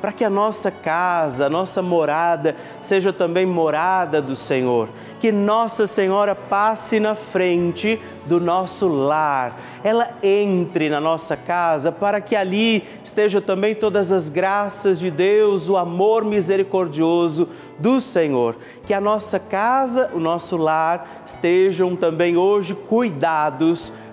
para que a nossa casa, a nossa morada seja também morada do Senhor. Que Nossa Senhora passe na frente do nosso lar, ela entre na nossa casa para que ali estejam também todas as graças de Deus, o amor misericordioso do Senhor. Que a nossa casa, o nosso lar estejam também hoje cuidados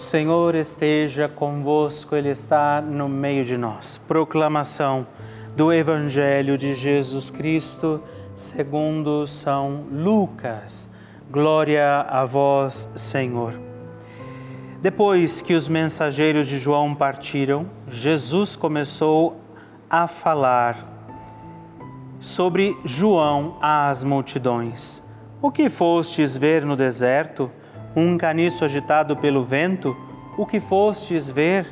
Senhor esteja convosco, Ele está no meio de nós. Proclamação do Evangelho de Jesus Cristo, segundo São Lucas. Glória a vós, Senhor. Depois que os mensageiros de João partiram, Jesus começou a falar sobre João às multidões. O que fostes ver no deserto? Um caniço agitado pelo vento, o que fostes ver?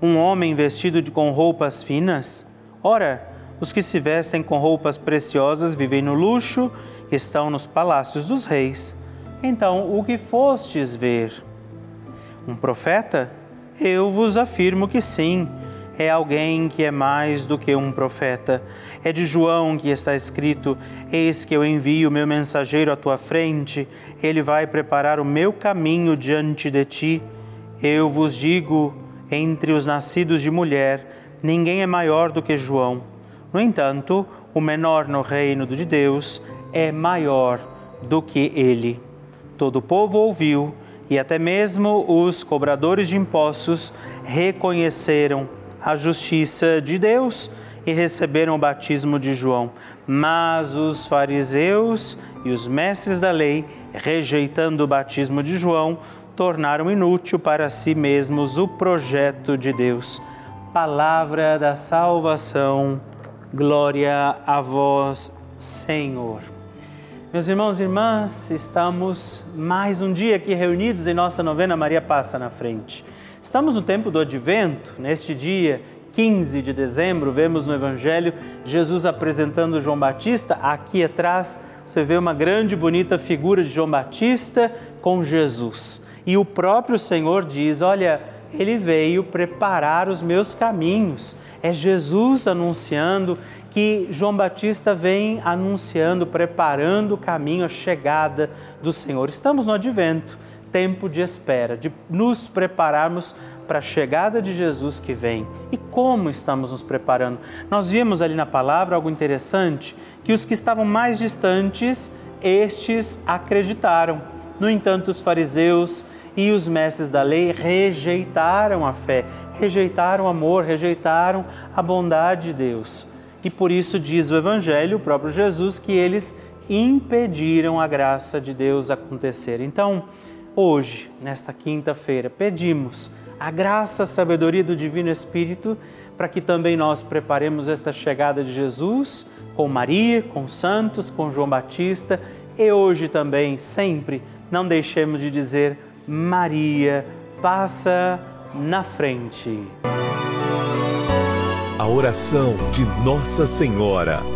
Um homem vestido de, com roupas finas? Ora, os que se vestem com roupas preciosas vivem no luxo, estão nos palácios dos reis. Então, o que fostes ver? Um profeta? Eu vos afirmo que sim é alguém que é mais do que um profeta. É de João que está escrito: Eis que eu envio o meu mensageiro à tua frente, ele vai preparar o meu caminho diante de ti. Eu vos digo: entre os nascidos de mulher, ninguém é maior do que João. No entanto, o menor no reino de Deus é maior do que ele. Todo o povo ouviu, e até mesmo os cobradores de impostos reconheceram a justiça de Deus e receberam o batismo de João. Mas os fariseus e os mestres da lei, rejeitando o batismo de João, tornaram inútil para si mesmos o projeto de Deus. Palavra da salvação, glória a vós, Senhor. Meus irmãos e irmãs, estamos mais um dia aqui reunidos em nossa novena Maria Passa na Frente. Estamos no tempo do advento, neste dia 15 de dezembro, vemos no Evangelho Jesus apresentando João Batista. Aqui atrás você vê uma grande e bonita figura de João Batista com Jesus. E o próprio Senhor diz: Olha, ele veio preparar os meus caminhos. É Jesus anunciando que João Batista vem anunciando, preparando o caminho, a chegada do Senhor. Estamos no advento, tempo de espera, de nos prepararmos para a chegada de Jesus que vem. E como estamos nos preparando? Nós vimos ali na palavra algo interessante, que os que estavam mais distantes, estes acreditaram. No entanto, os fariseus e os mestres da lei rejeitaram a fé, rejeitaram o amor, rejeitaram a bondade de Deus. E por isso diz o Evangelho, o próprio Jesus, que eles impediram a graça de Deus acontecer. Então, hoje, nesta quinta-feira, pedimos a graça, a sabedoria do Divino Espírito para que também nós preparemos esta chegada de Jesus com Maria, com santos, com João Batista e hoje também, sempre, não deixemos de dizer Maria, passa na frente. A oração de Nossa Senhora.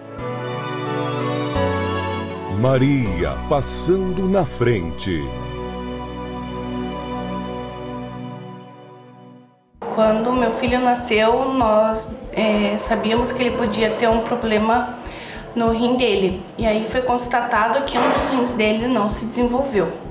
Maria passando na frente. Quando meu filho nasceu, nós é, sabíamos que ele podia ter um problema no rim dele. E aí foi constatado que um dos rins dele não se desenvolveu.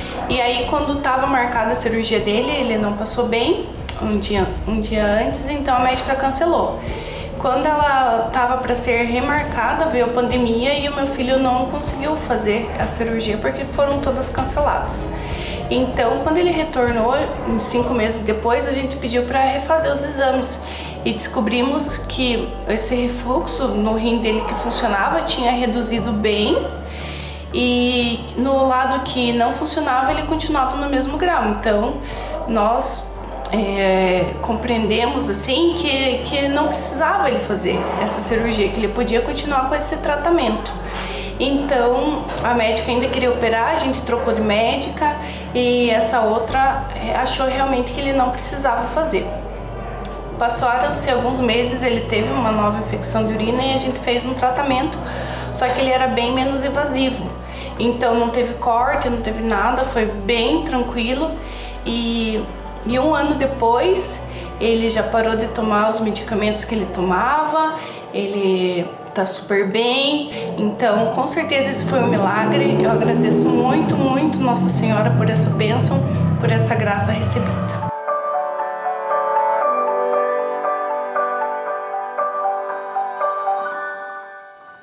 E aí quando estava marcada a cirurgia dele, ele não passou bem um dia, um dia antes, então a médica cancelou. Quando ela estava para ser remarcada, veio a pandemia e o meu filho não conseguiu fazer a cirurgia porque foram todas canceladas. Então, quando ele retornou, cinco meses depois, a gente pediu para refazer os exames e descobrimos que esse refluxo no rim dele que funcionava tinha reduzido bem e no lado que não funcionava ele continuava no mesmo grau. Então, nós é, compreendemos assim que, que não precisava ele fazer essa cirurgia, que ele podia continuar com esse tratamento. Então a médica ainda queria operar, a gente trocou de médica e essa outra é, achou realmente que ele não precisava fazer. Passaram-se alguns meses, ele teve uma nova infecção de urina e a gente fez um tratamento, só que ele era bem menos invasivo. Então não teve corte, não teve nada, foi bem tranquilo e e um ano depois, ele já parou de tomar os medicamentos que ele tomava, ele tá super bem. Então, com certeza esse foi um milagre. Eu agradeço muito, muito Nossa Senhora por essa bênção, por essa graça recebida.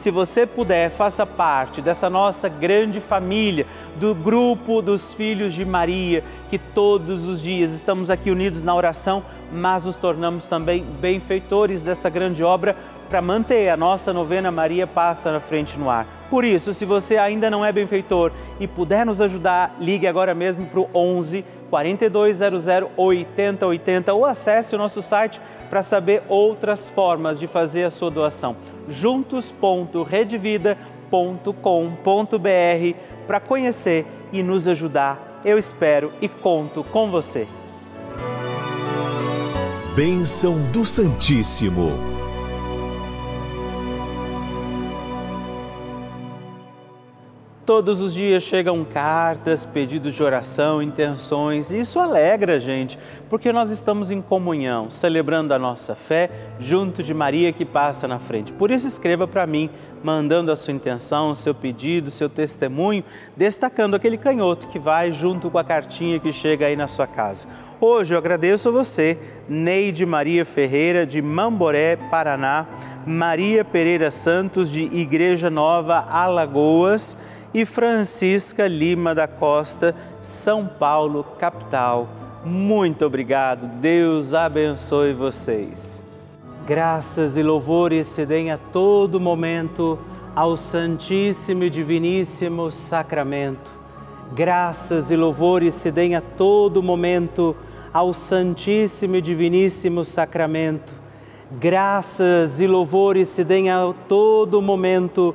se você puder, faça parte dessa nossa grande família, do grupo dos filhos de Maria, que todos os dias estamos aqui unidos na oração, mas nos tornamos também benfeitores dessa grande obra para manter a nossa novena Maria Passa na Frente no Ar. Por isso, se você ainda não é benfeitor e puder nos ajudar, ligue agora mesmo para o 11 4200 8080 ou acesse o nosso site para saber outras formas de fazer a sua doação. juntos.redvida.com.br para conhecer e nos ajudar. Eu espero e conto com você. Bênção do Santíssimo. Todos os dias chegam cartas, pedidos de oração, intenções, e isso alegra a gente, porque nós estamos em comunhão, celebrando a nossa fé junto de Maria que passa na frente. Por isso, escreva para mim, mandando a sua intenção, o seu pedido, o seu testemunho, destacando aquele canhoto que vai junto com a cartinha que chega aí na sua casa. Hoje eu agradeço a você, Neide Maria Ferreira, de Mamboré, Paraná, Maria Pereira Santos, de Igreja Nova, Alagoas e Francisca Lima da Costa, São Paulo, capital. Muito obrigado. Deus abençoe vocês. Graças e louvores se deem a todo momento ao Santíssimo e Diviníssimo Sacramento. Graças e louvores se deem a todo momento ao Santíssimo e Diviníssimo Sacramento. Graças e louvores se deem a todo momento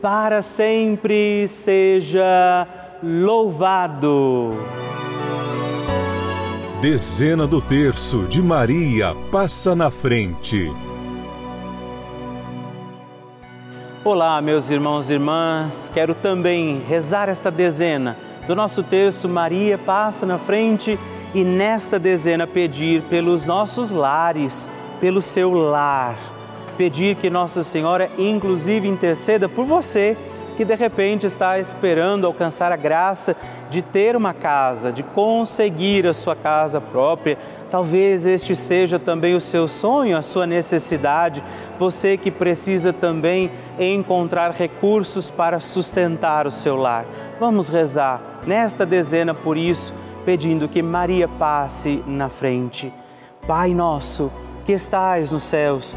para sempre seja louvado. Dezena do terço de Maria passa na frente. Olá, meus irmãos e irmãs, quero também rezar esta dezena do nosso terço Maria passa na frente e nesta dezena pedir pelos nossos lares pelo seu lar. Pedir que Nossa Senhora, inclusive, interceda por você que de repente está esperando alcançar a graça de ter uma casa, de conseguir a sua casa própria. Talvez este seja também o seu sonho, a sua necessidade. Você que precisa também encontrar recursos para sustentar o seu lar. Vamos rezar nesta dezena por isso, pedindo que Maria passe na frente. Pai nosso, que estais nos céus,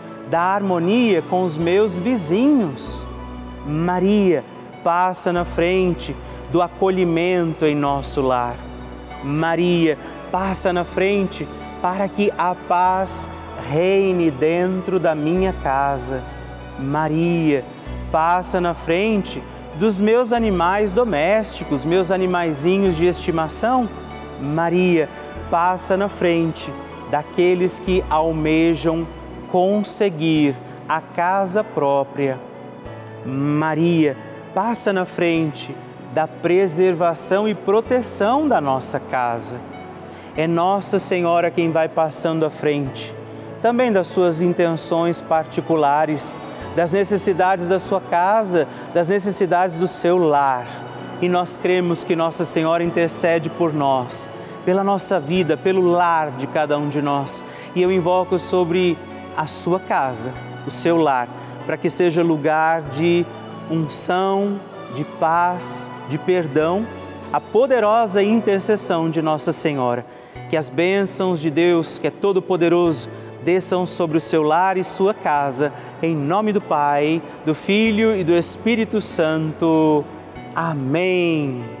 da harmonia com os meus vizinhos. Maria passa na frente do acolhimento em nosso lar. Maria passa na frente para que a paz reine dentro da minha casa. Maria passa na frente dos meus animais domésticos, meus animaizinhos de estimação. Maria passa na frente daqueles que almejam conseguir a casa própria. Maria passa na frente da preservação e proteção da nossa casa. É Nossa Senhora quem vai passando à frente, também das suas intenções particulares, das necessidades da sua casa, das necessidades do seu lar. E nós cremos que Nossa Senhora intercede por nós, pela nossa vida, pelo lar de cada um de nós. E eu invoco sobre a sua casa, o seu lar, para que seja lugar de unção, de paz, de perdão, a poderosa intercessão de Nossa Senhora. Que as bênçãos de Deus, que é todo-poderoso, desçam sobre o seu lar e sua casa, em nome do Pai, do Filho e do Espírito Santo. Amém.